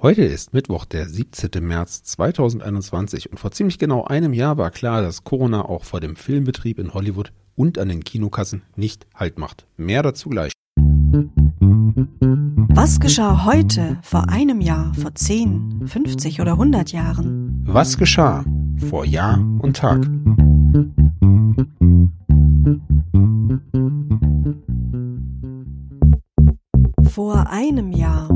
Heute ist Mittwoch, der 17. März 2021 und vor ziemlich genau einem Jahr war klar, dass Corona auch vor dem Filmbetrieb in Hollywood und an den Kinokassen nicht Halt macht. Mehr dazu gleich. Was geschah heute, vor einem Jahr, vor 10, 50 oder 100 Jahren? Was geschah vor Jahr und Tag? Vor einem Jahr.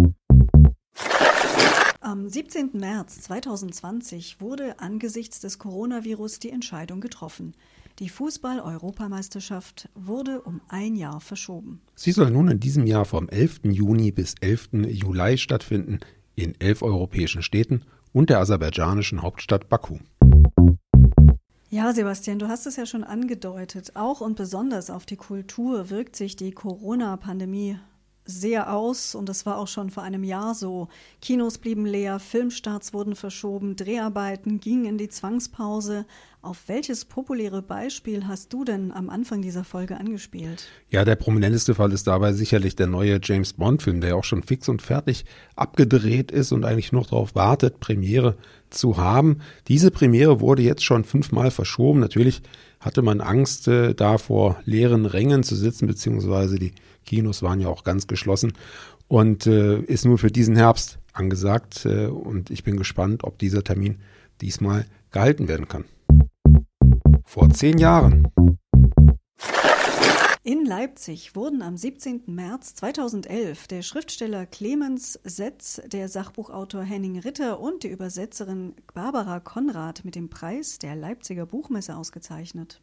Am 17. März 2020 wurde angesichts des Coronavirus die Entscheidung getroffen. Die Fußball-Europameisterschaft wurde um ein Jahr verschoben. Sie soll nun in diesem Jahr vom 11. Juni bis 11. Juli stattfinden in elf europäischen Städten und der aserbaidschanischen Hauptstadt Baku. Ja, Sebastian, du hast es ja schon angedeutet. Auch und besonders auf die Kultur wirkt sich die Corona-Pandemie sehr aus und das war auch schon vor einem Jahr so. Kinos blieben leer, Filmstarts wurden verschoben, Dreharbeiten gingen in die Zwangspause. Auf welches populäre Beispiel hast du denn am Anfang dieser Folge angespielt? Ja, der prominenteste Fall ist dabei sicherlich der neue James Bond-Film, der auch schon fix und fertig abgedreht ist und eigentlich noch darauf wartet, Premiere zu haben. Diese Premiere wurde jetzt schon fünfmal verschoben. Natürlich hatte man Angst, äh, da vor leeren Rängen zu sitzen, beziehungsweise die Kinos waren ja auch ganz geschlossen und äh, ist nur für diesen Herbst angesagt. Äh, und ich bin gespannt, ob dieser Termin diesmal gehalten werden kann. Vor zehn Jahren. In Leipzig wurden am 17. März 2011 der Schriftsteller Clemens Setz, der Sachbuchautor Henning Ritter und die Übersetzerin Barbara Konrad mit dem Preis der Leipziger Buchmesse ausgezeichnet.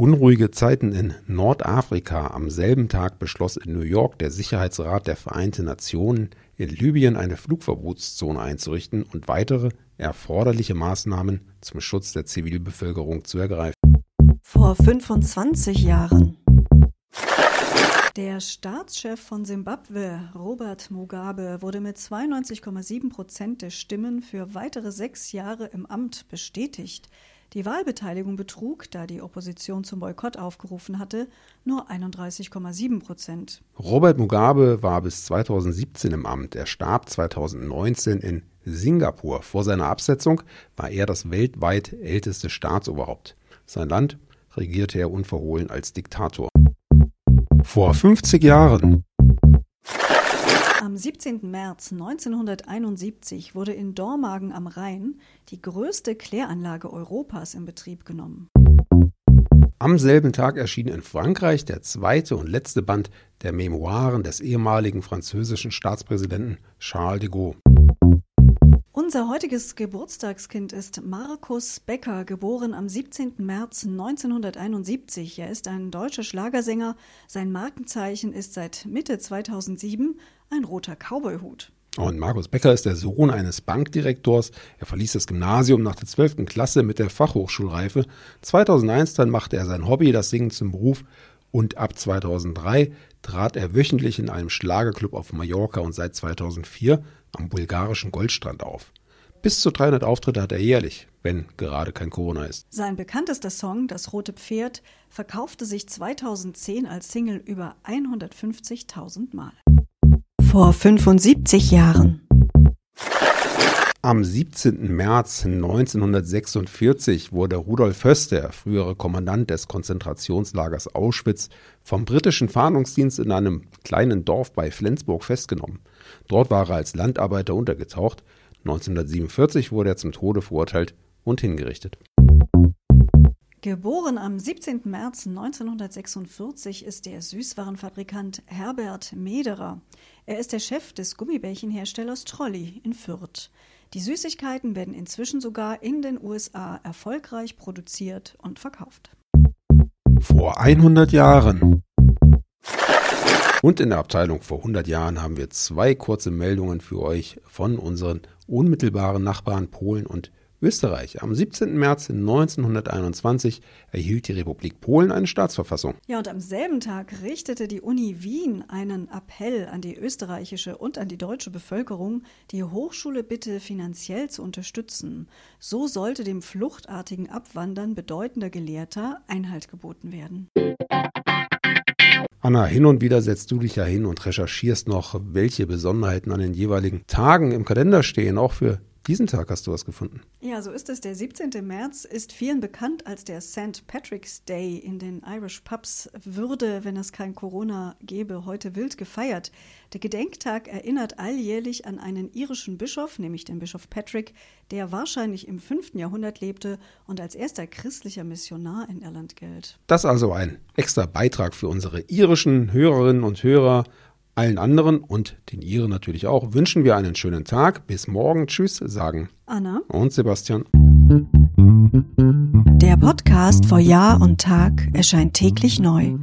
Unruhige Zeiten in Nordafrika. Am selben Tag beschloss in New York der Sicherheitsrat der Vereinten Nationen, in Libyen eine Flugverbotszone einzurichten und weitere erforderliche Maßnahmen zum Schutz der Zivilbevölkerung zu ergreifen. Vor 25 Jahren. Der Staatschef von Simbabwe, Robert Mugabe, wurde mit 92,7 Prozent der Stimmen für weitere sechs Jahre im Amt bestätigt. Die Wahlbeteiligung betrug, da die Opposition zum Boykott aufgerufen hatte, nur 31,7 Prozent. Robert Mugabe war bis 2017 im Amt. Er starb 2019 in Singapur. Vor seiner Absetzung war er das weltweit älteste Staatsoberhaupt. Sein Land regierte er unverhohlen als Diktator. Vor 50 Jahren am 17. März 1971 wurde in Dormagen am Rhein die größte Kläranlage Europas in Betrieb genommen. Am selben Tag erschien in Frankreich der zweite und letzte Band der Memoiren des ehemaligen französischen Staatspräsidenten Charles de Gaulle. Unser heutiges Geburtstagskind ist Markus Becker, geboren am 17. März 1971. Er ist ein deutscher Schlagersänger. Sein Markenzeichen ist seit Mitte 2007 ein roter Cowboyhut. Und Markus Becker ist der Sohn eines Bankdirektors. Er verließ das Gymnasium nach der 12. Klasse mit der Fachhochschulreife. 2001 dann machte er sein Hobby, das Singen zum Beruf. Und ab 2003 trat er wöchentlich in einem Schlagerclub auf Mallorca und seit 2004 am bulgarischen Goldstrand auf. Bis zu 300 Auftritte hat er jährlich, wenn gerade kein Corona ist. Sein bekanntester Song, Das rote Pferd, verkaufte sich 2010 als Single über 150.000 Mal. Vor 75 Jahren. Am 17. März 1946 wurde Rudolf Höss, der frühere Kommandant des Konzentrationslagers Auschwitz, vom britischen Fahndungsdienst in einem kleinen Dorf bei Flensburg festgenommen. Dort war er als Landarbeiter untergetaucht. 1947 wurde er zum Tode verurteilt und hingerichtet. Geboren am 17. März 1946 ist der Süßwarenfabrikant Herbert Mederer. Er ist der Chef des Gummibärchenherstellers Trolli in Fürth. Die Süßigkeiten werden inzwischen sogar in den USA erfolgreich produziert und verkauft. Vor 100 Jahren. Und in der Abteilung vor 100 Jahren haben wir zwei kurze Meldungen für euch von unseren unmittelbaren Nachbarn Polen und Österreich. Am 17. März 1921 erhielt die Republik Polen eine Staatsverfassung. Ja, und am selben Tag richtete die Uni Wien einen Appell an die österreichische und an die deutsche Bevölkerung, die Hochschule bitte finanziell zu unterstützen. So sollte dem fluchtartigen Abwandern bedeutender Gelehrter Einhalt geboten werden. Anna, hin und wieder setzt du dich ja hin und recherchierst noch, welche Besonderheiten an den jeweiligen Tagen im Kalender stehen, auch für diesen Tag hast du was gefunden. Ja, so ist es. Der 17. März ist vielen bekannt als der St. Patrick's Day. In den Irish Pubs würde, wenn es kein Corona gäbe, heute wild gefeiert. Der Gedenktag erinnert alljährlich an einen irischen Bischof, nämlich den Bischof Patrick, der wahrscheinlich im 5. Jahrhundert lebte und als erster christlicher Missionar in Irland gilt. Das also ein extra Beitrag für unsere irischen Hörerinnen und Hörer allen anderen und den Iren natürlich auch wünschen wir einen schönen Tag. Bis morgen. Tschüss, sagen Anna und Sebastian. Der Podcast vor Jahr und Tag erscheint täglich neu.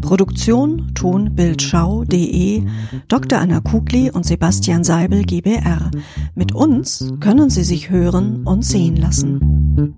Produktion tonbildschau.de Dr. Anna Kugli und Sebastian Seibel GBR. Mit uns können Sie sich hören und sehen lassen.